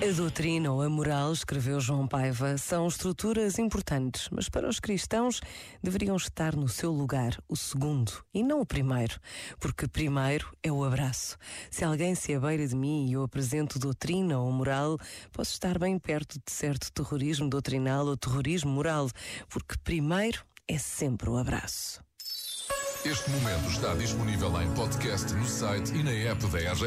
A doutrina ou a moral, escreveu João Paiva, são estruturas importantes, mas para os cristãos deveriam estar no seu lugar o segundo e não o primeiro, porque primeiro é o abraço. Se alguém se abeira de mim e eu apresento doutrina ou moral, posso estar bem perto de certo terrorismo doutrinal ou terrorismo moral, porque primeiro é sempre o abraço. Este momento está disponível em podcast no site e na app da RGF.